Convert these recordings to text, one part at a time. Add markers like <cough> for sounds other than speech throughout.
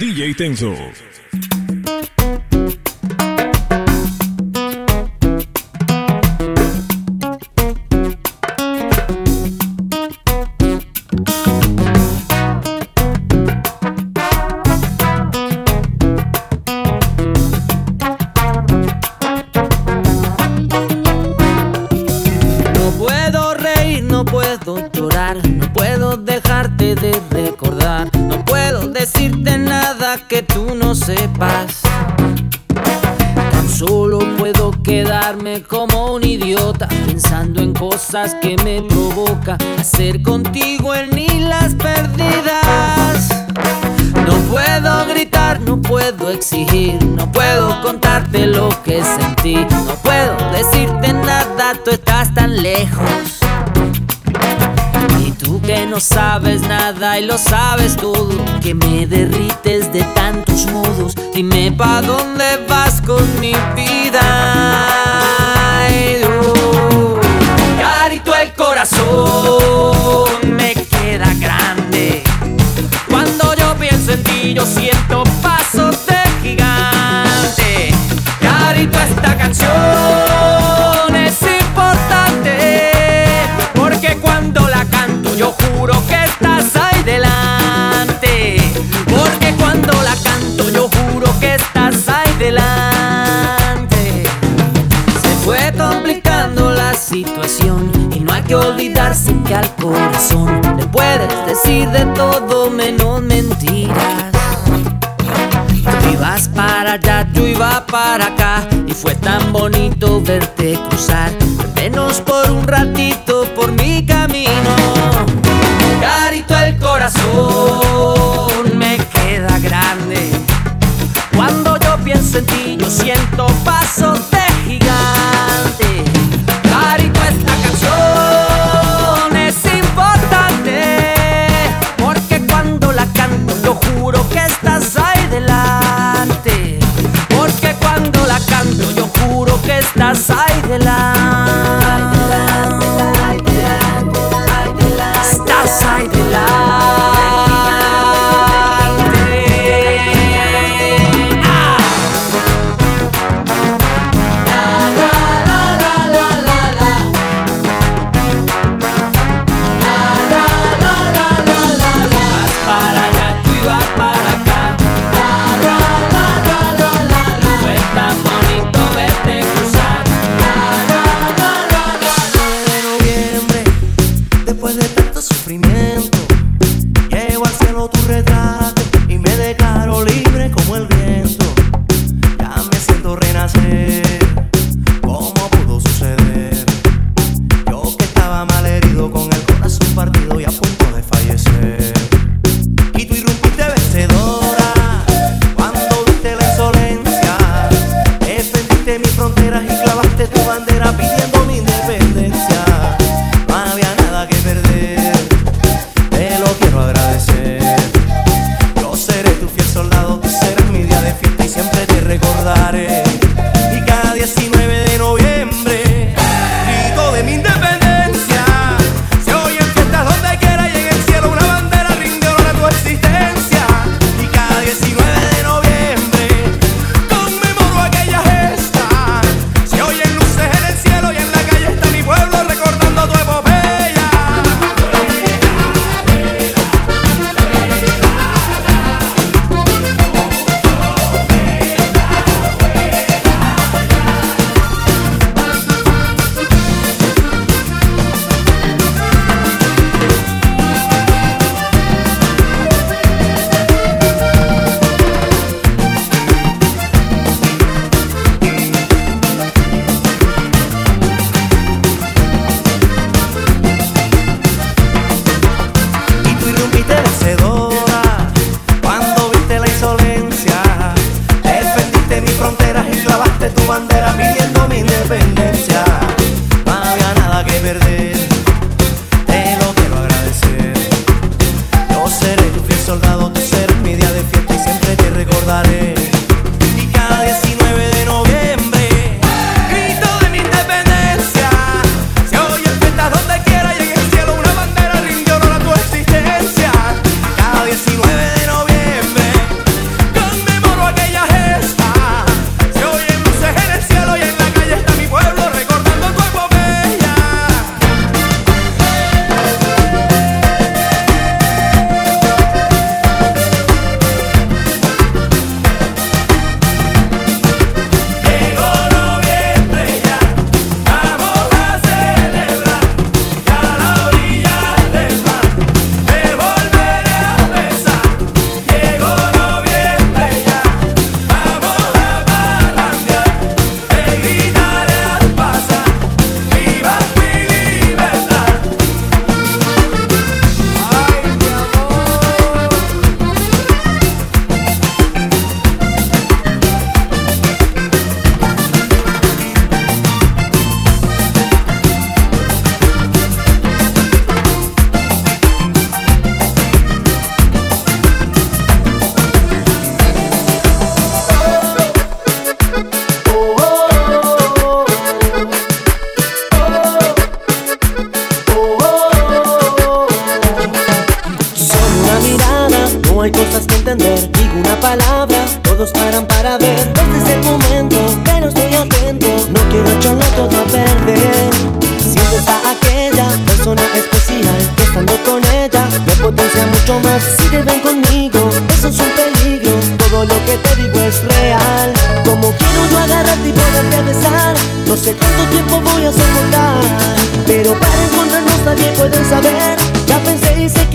DJ Tenso. lo sabes todo. Que me derrites de tantos modos. Dime pa' dónde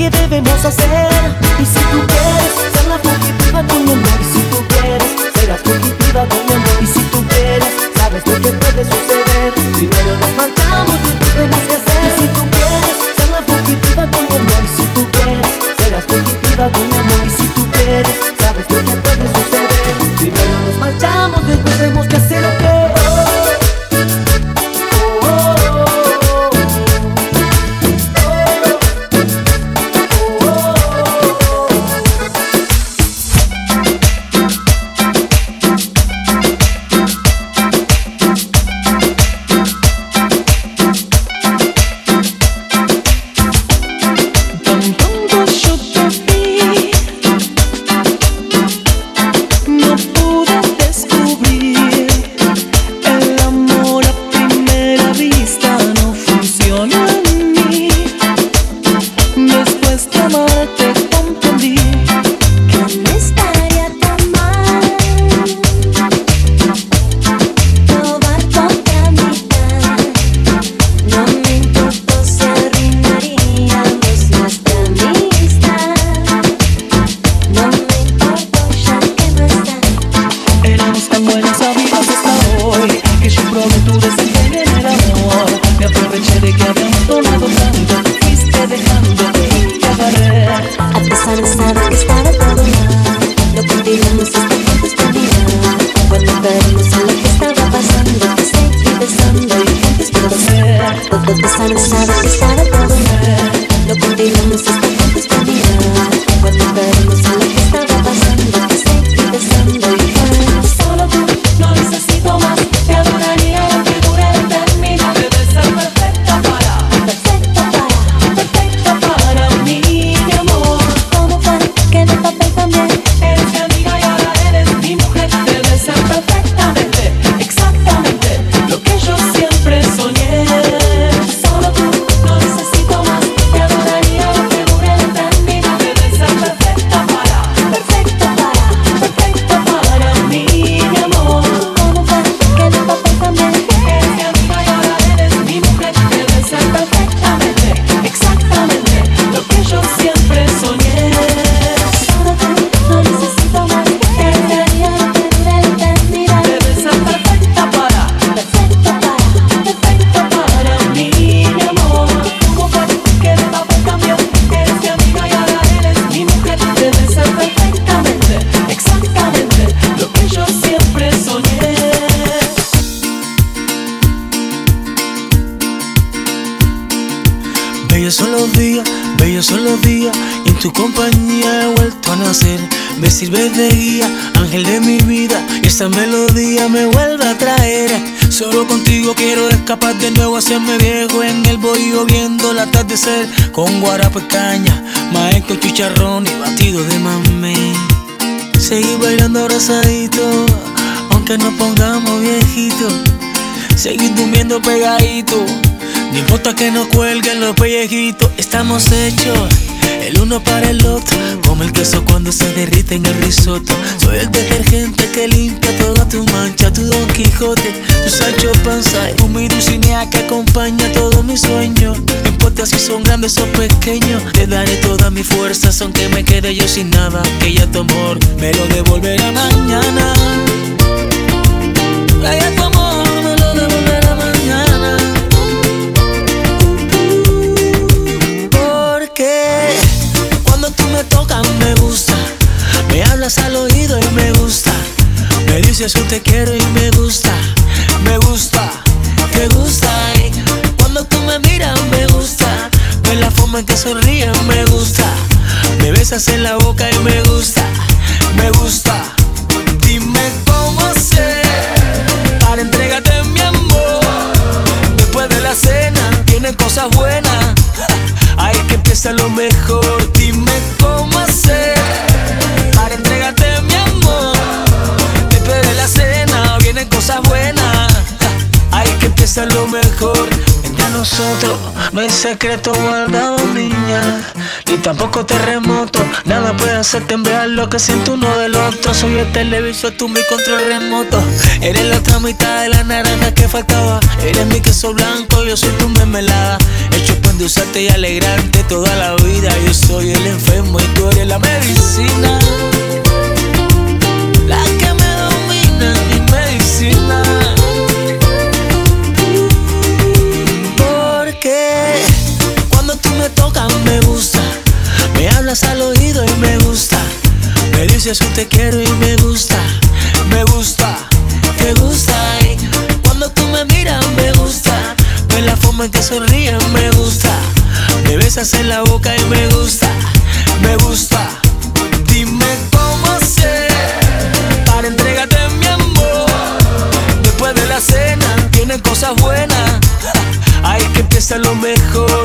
qué debemos hacer. Y si tú quieres con guarapo y caña, maestro chicharrón y batido de mamey. Seguir bailando abrazadito, aunque nos pongamos viejitos. Seguir durmiendo pegadito, no importa que nos cuelguen los pellejitos, estamos hechos el uno para el otro, como el queso cuando se derrite en el risotto. Soy el detergente que limpia toda tu mancha, tu Don Quijote, tu Sancho Panza, y mi dulcinea que acompaña todos mis sueños. No importa si son grandes o pequeños, te daré todas mis fuerzas, aunque me quede yo sin nada. Que ya tu amor me lo devolverá mañana. tu me gusta. Me hablas al oído y me gusta. Me dices que te quiero y me gusta. Me gusta, te gusta. Cuando tú me miras, me gusta. Ves la forma en que sonríes, me gusta. Me besas en la boca y me gusta. Me gusta. Dime cómo hacer para entregarte mi amor. Después de la cena, tienen cosas buenas. <laughs> Hay que empieza lo mejor. lo mejor entre nosotros. No hay secreto guardado, niña, ni tampoco terremoto. Nada puede hacer temblar lo que siento uno del otro. Soy el televisor, tú mi control remoto. Eres la otra mitad de la naranja que faltaba. Eres mi queso blanco, yo soy tu mermelada. Hecho para endulzarte y alegrarte toda la vida. Yo soy el enfermo y tú eres la medicina. tocan me gusta, me hablas al oído y me gusta, me dices que te quiero y me gusta, me gusta, te gusta. Y cuando tú me miras me gusta, ves la forma en que sonríes me gusta, me besas en la boca y me gusta, me gusta. Dime cómo hacer para entregarte mi amor. Después de la cena tienen cosas buenas, <laughs> hay que empieza lo mejor.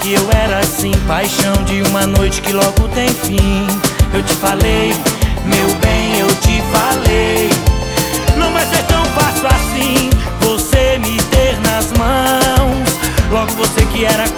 Que eu era assim, paixão de uma noite que logo tem fim. Eu te falei, meu bem, eu te falei. Não vai ser tão fácil assim, você me ter nas mãos. Logo você que era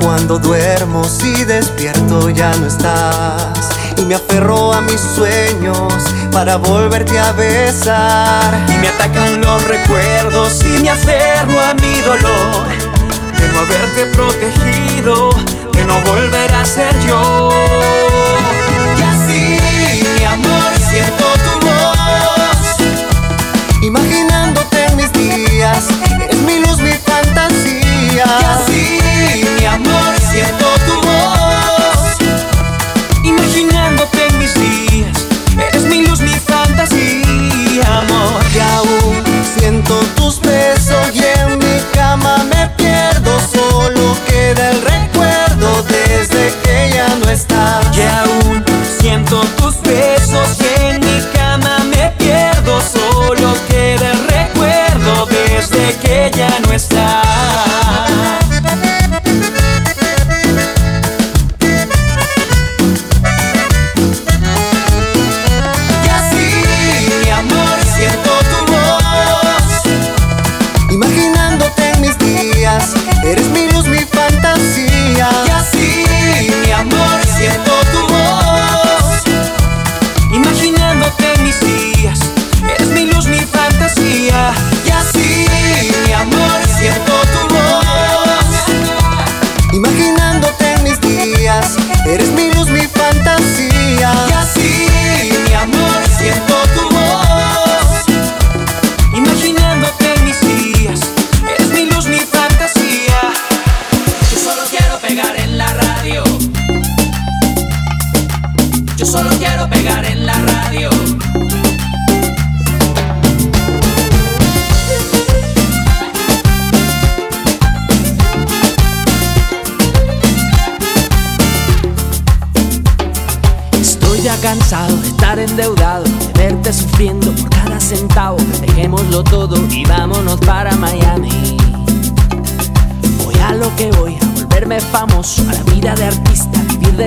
cuando duermo, si despierto ya no estás. Y me aferro a mis sueños para volverte a besar. Y me atacan los recuerdos y me aferro a mi dolor de no haberte protegido no volverá a ser yo. Y así, mi amor, siento tu voz. Imaginándote en mis días, es mi luz, mi fantasía. Y así, amor siento tu voz. Imaginándote en mis días Eres mi luz, mi fantasía, amor. Y aún siento tus besos Y en mi cama me pierdo Solo queda el resto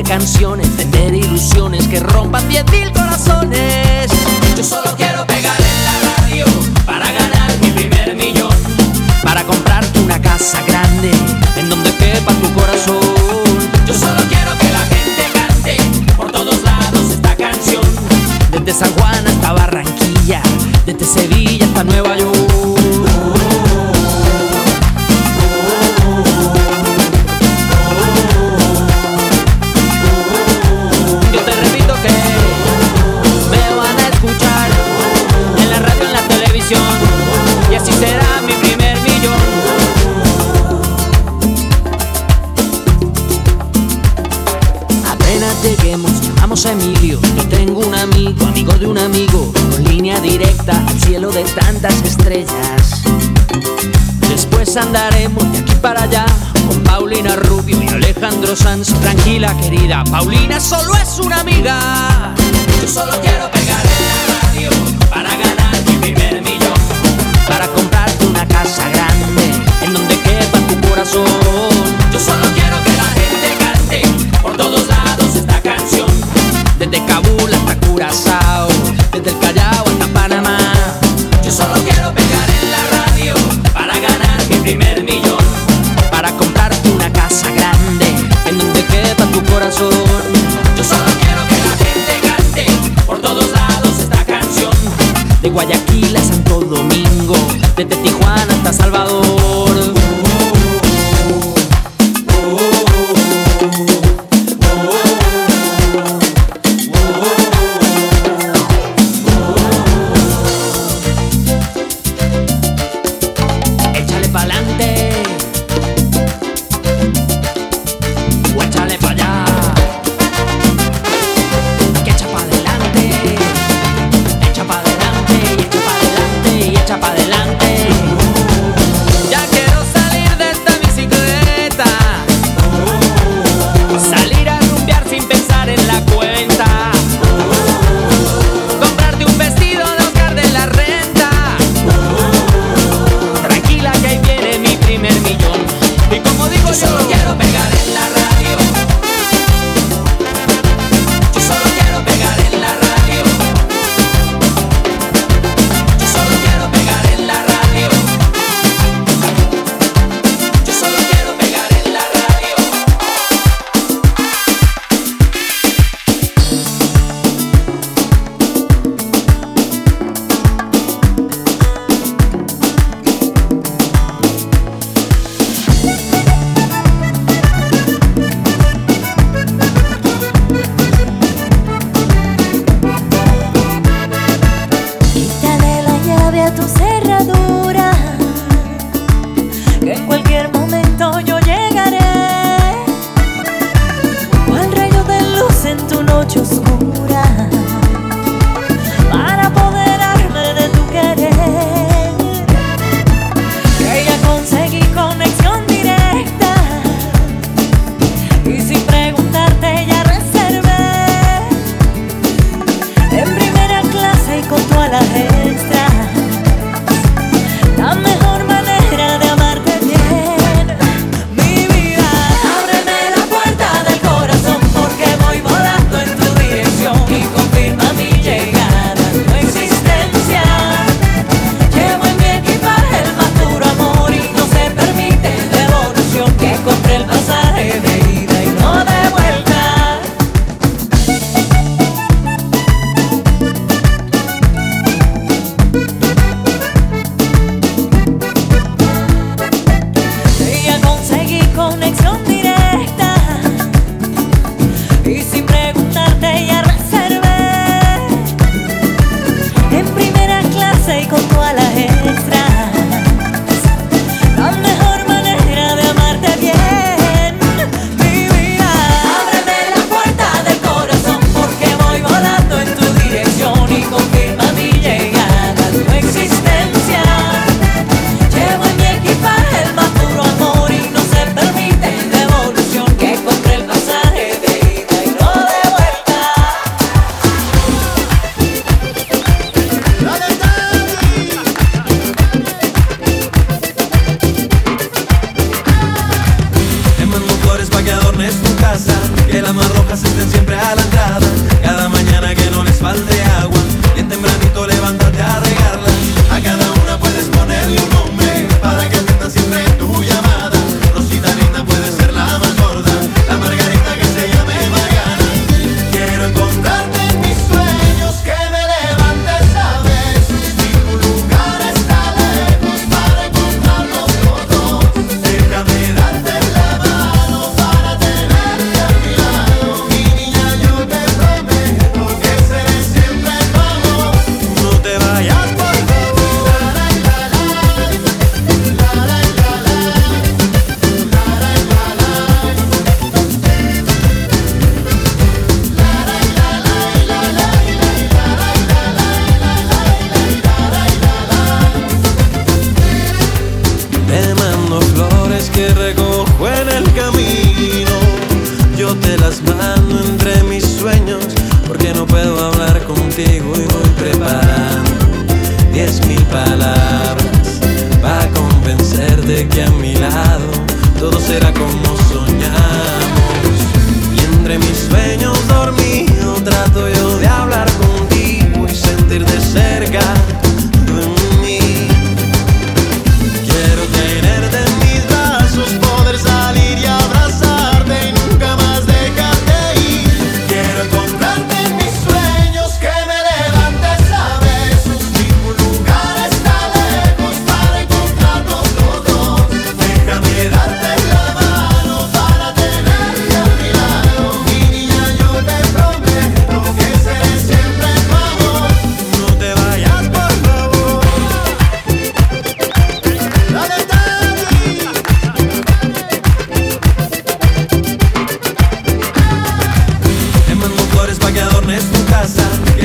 canciones. con línea directa al cielo de tantas estrellas. Después andaremos de aquí para allá con Paulina Rubio y Alejandro Sanz. Tranquila, querida, Paulina solo es una amiga. Yo solo quiero pegar en la radio para ganar mi primer millón, para comprarte una casa grande en donde quepa tu corazón.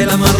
Casa Que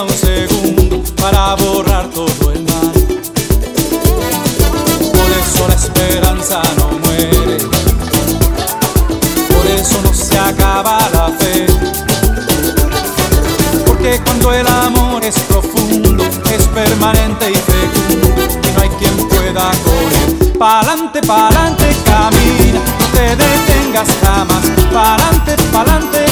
un segundo para borrar todo el mal. Por eso la esperanza no muere, por eso no se acaba la fe. Porque cuando el amor es profundo, es permanente y fecundo, y no hay quien pueda correr. Pa'lante, pa'lante camina, no te detengas jamás. Pa'lante, pa'lante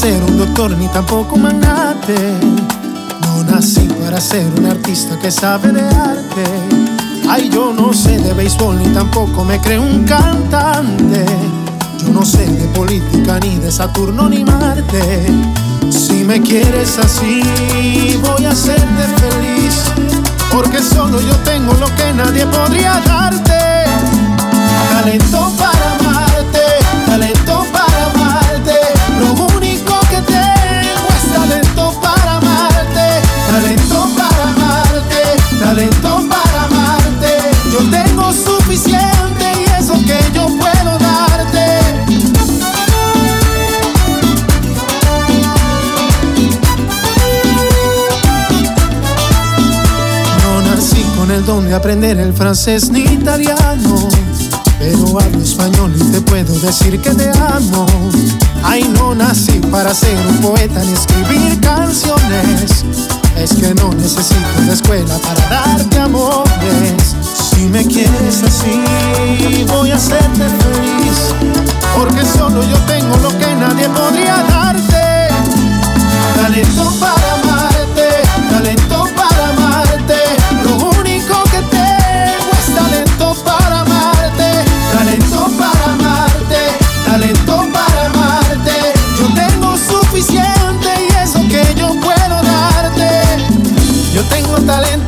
ser un doctor ni tampoco un magnate. No nací para ser un artista que sabe de arte. Ay, yo no sé de béisbol ni tampoco me creo un cantante. Yo no sé de política ni de Saturno ni Marte. Si me quieres así, voy a hacerte feliz. Porque solo yo tengo lo que nadie podría darte. aprender el francés ni italiano, pero hablo español y te puedo decir que te amo. Ay, no nací para ser un poeta ni escribir canciones. Es que no necesito la escuela para darte amores. Si me quieres así, voy a hacerte feliz. Porque solo yo tengo lo que nadie podría darte. Talento para talento.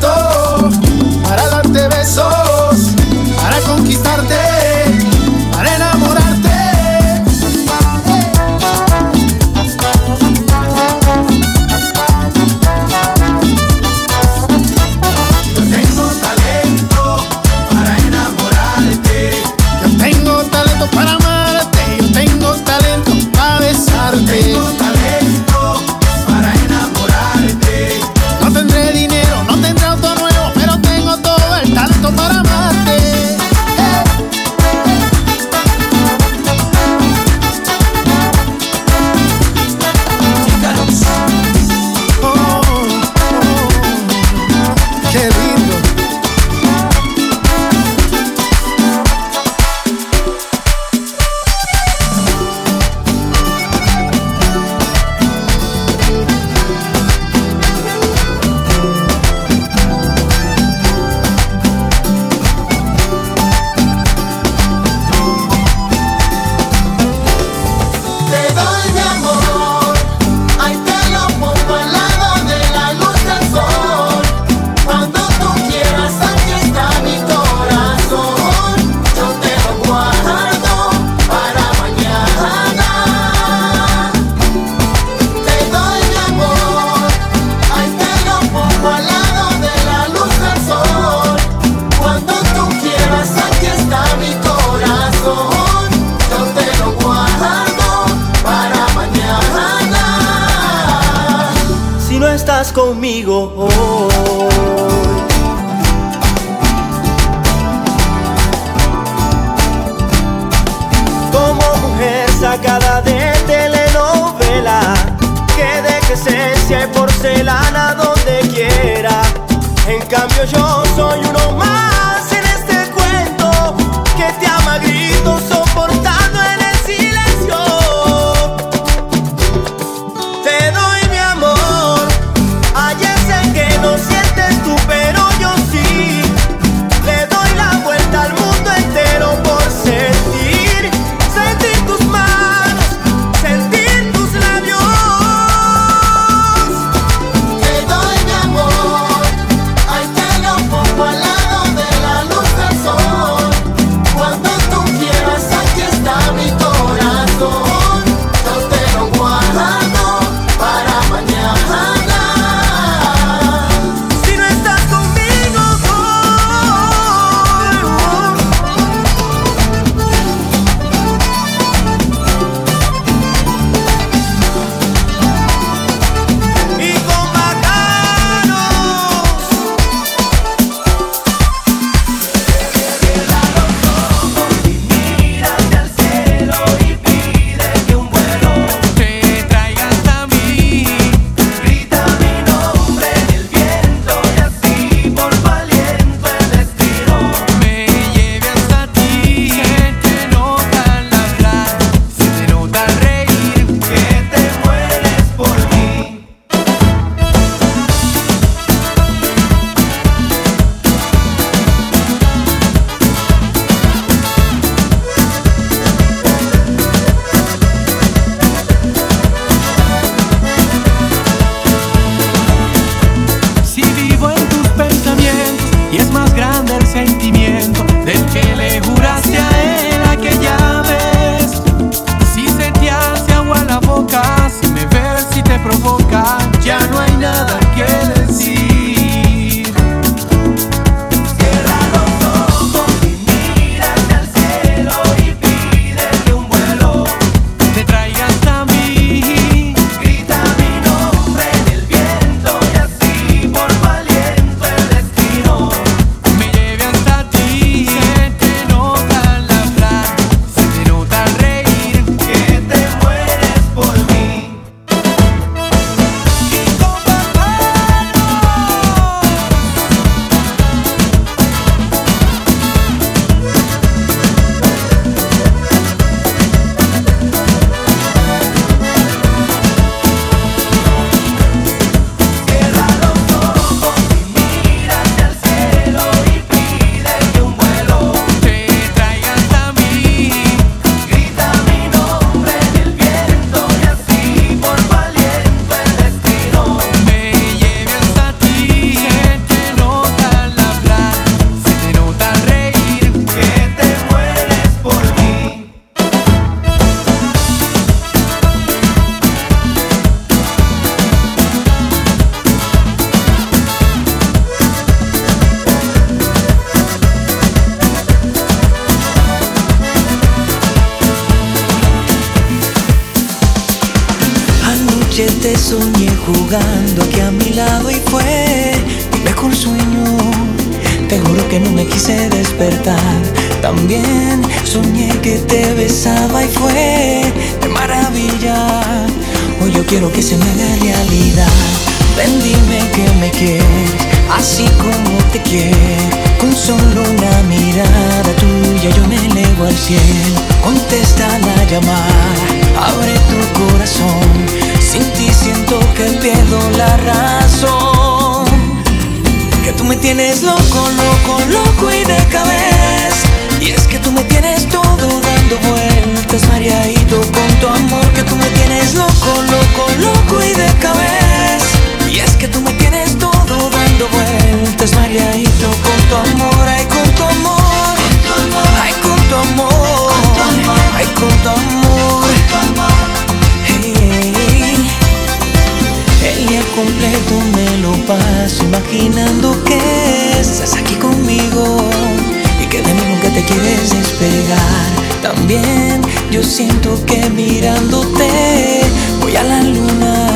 yo siento que mirándote voy a la luna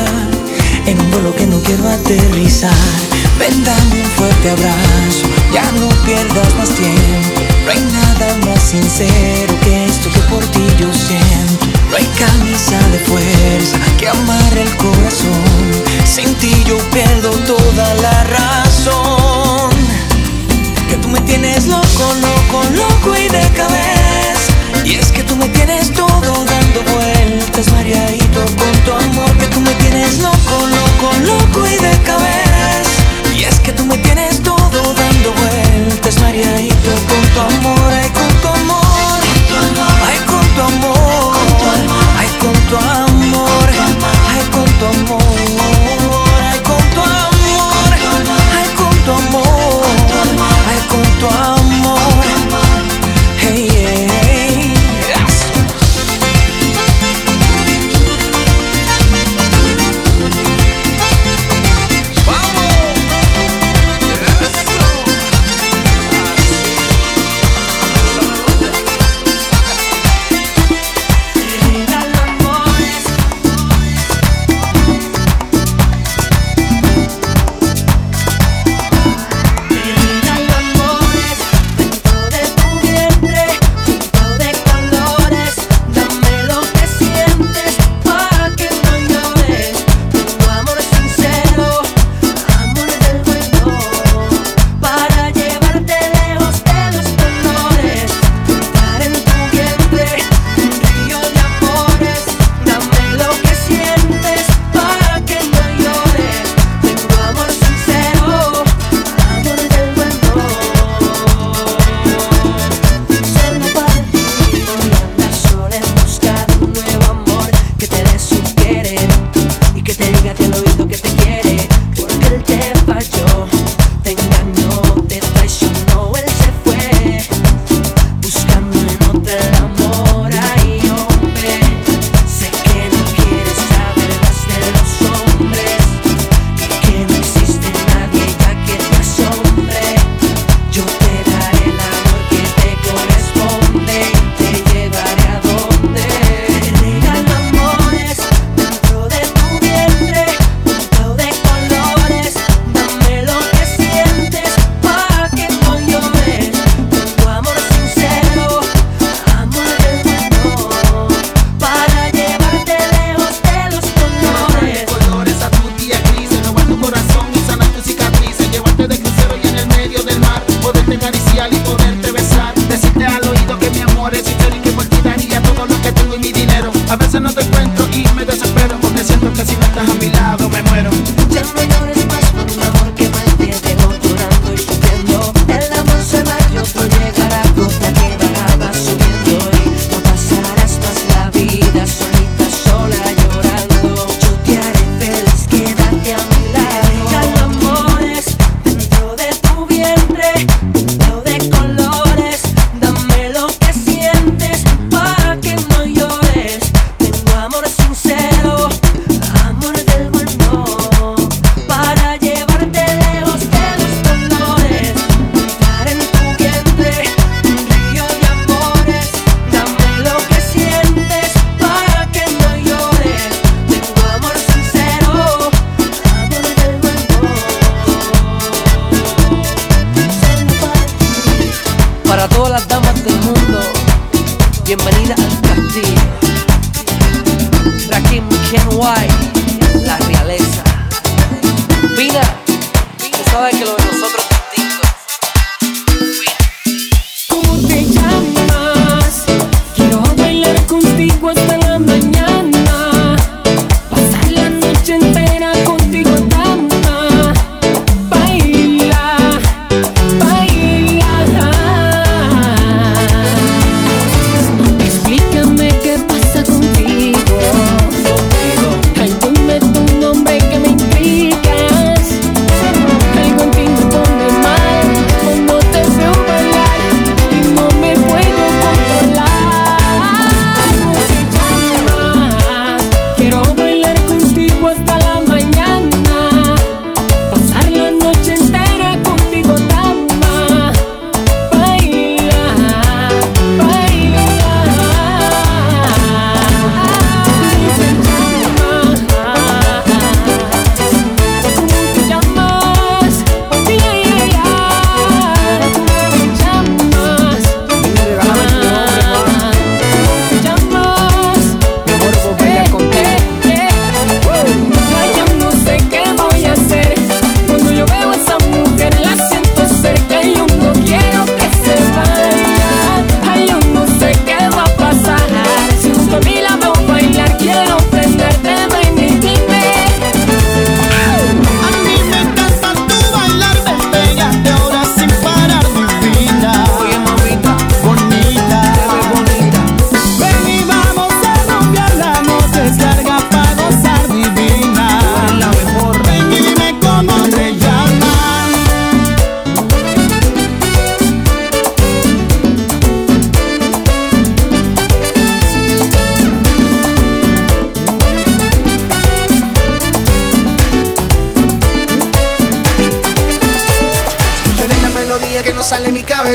en un vuelo que no quiero aterrizar. Ven, dame un fuerte abrazo, ya no pierdas más tiempo. No hay nada más sincero que esto que por ti yo siento. No hay camisa de fuerza que amarre el corazón. Sin ti yo pierdo toda la razón. Que tú me tienes loco, loco, loco y de cabeza me tienes todo dando vueltas, mareadito con tu amor. Que tú me tienes loco, loco, loco y de cabeza. Y es que tú me tienes todo dando vueltas, mareadito con tu amor.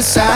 De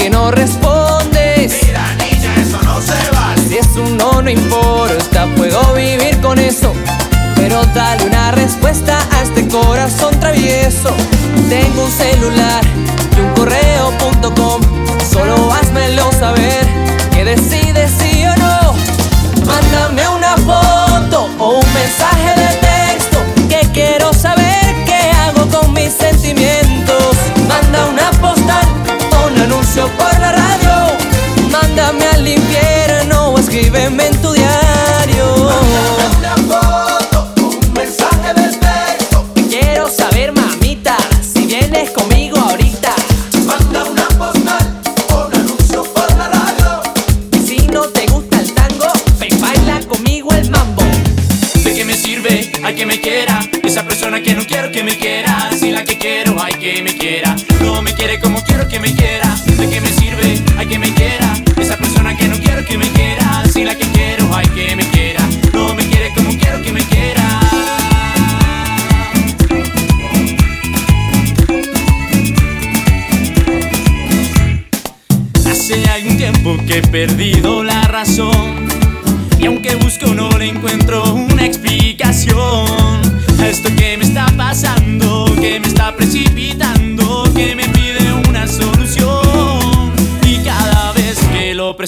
que no respondes. Mira, niña, eso no se vale. Si es un no, no importa, puedo vivir con eso. Pero dale una respuesta a este corazón travieso. Tengo un celular y un correo.com. Solo házmelo saber que decides si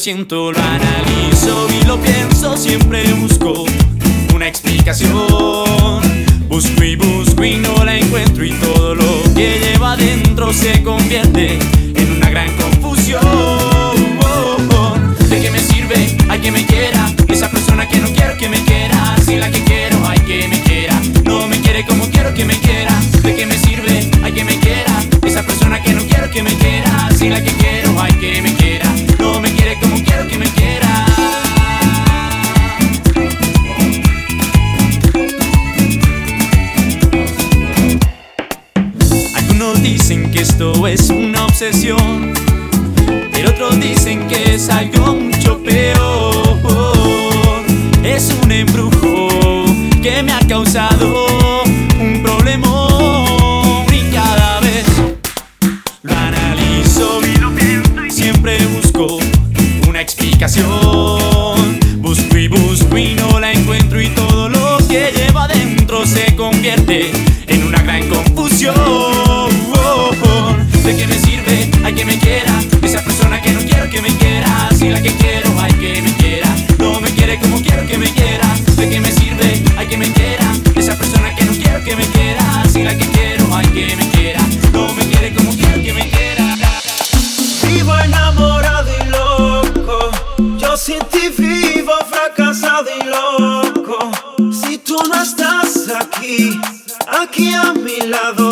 进度。aquí a mi lado.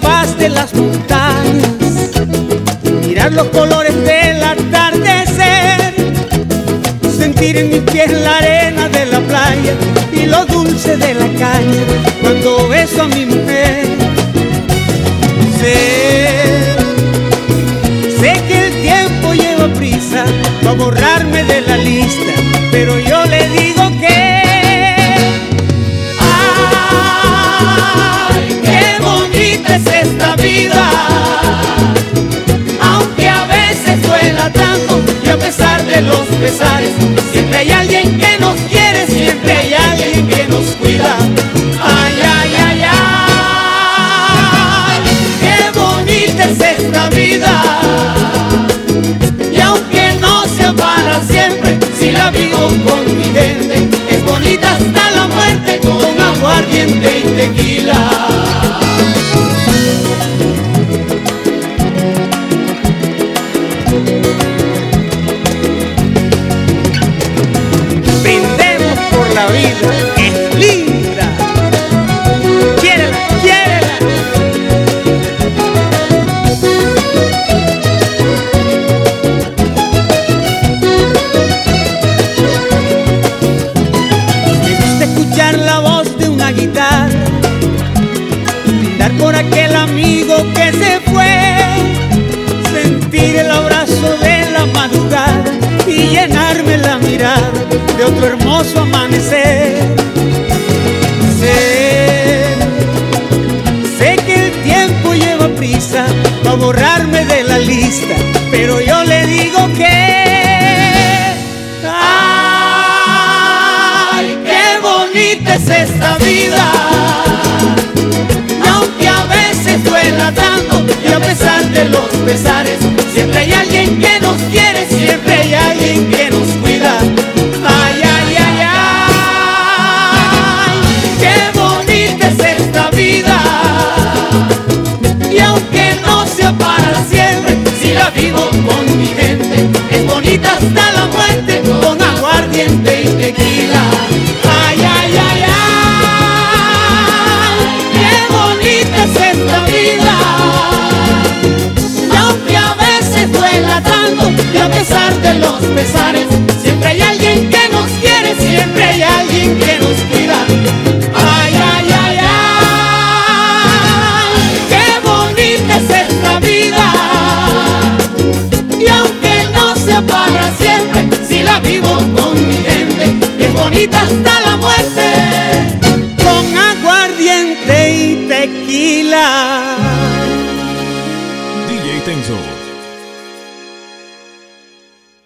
paz de las montañas, mirar los colores del atardecer, sentir en mis pies la arena de la playa y lo dulce de la caña cuando beso a mi mujer. Aunque a veces suela tanto y a pesar de los pesares. Siempre hay alguien que nos quiere, siempre hay alguien que nos cuida. Ay, ay, ay, ay, qué bonita es esta vida. Y aunque no sea para siempre, si la vivo con mi gente, es bonita hasta la muerte con aguardiente y tequila.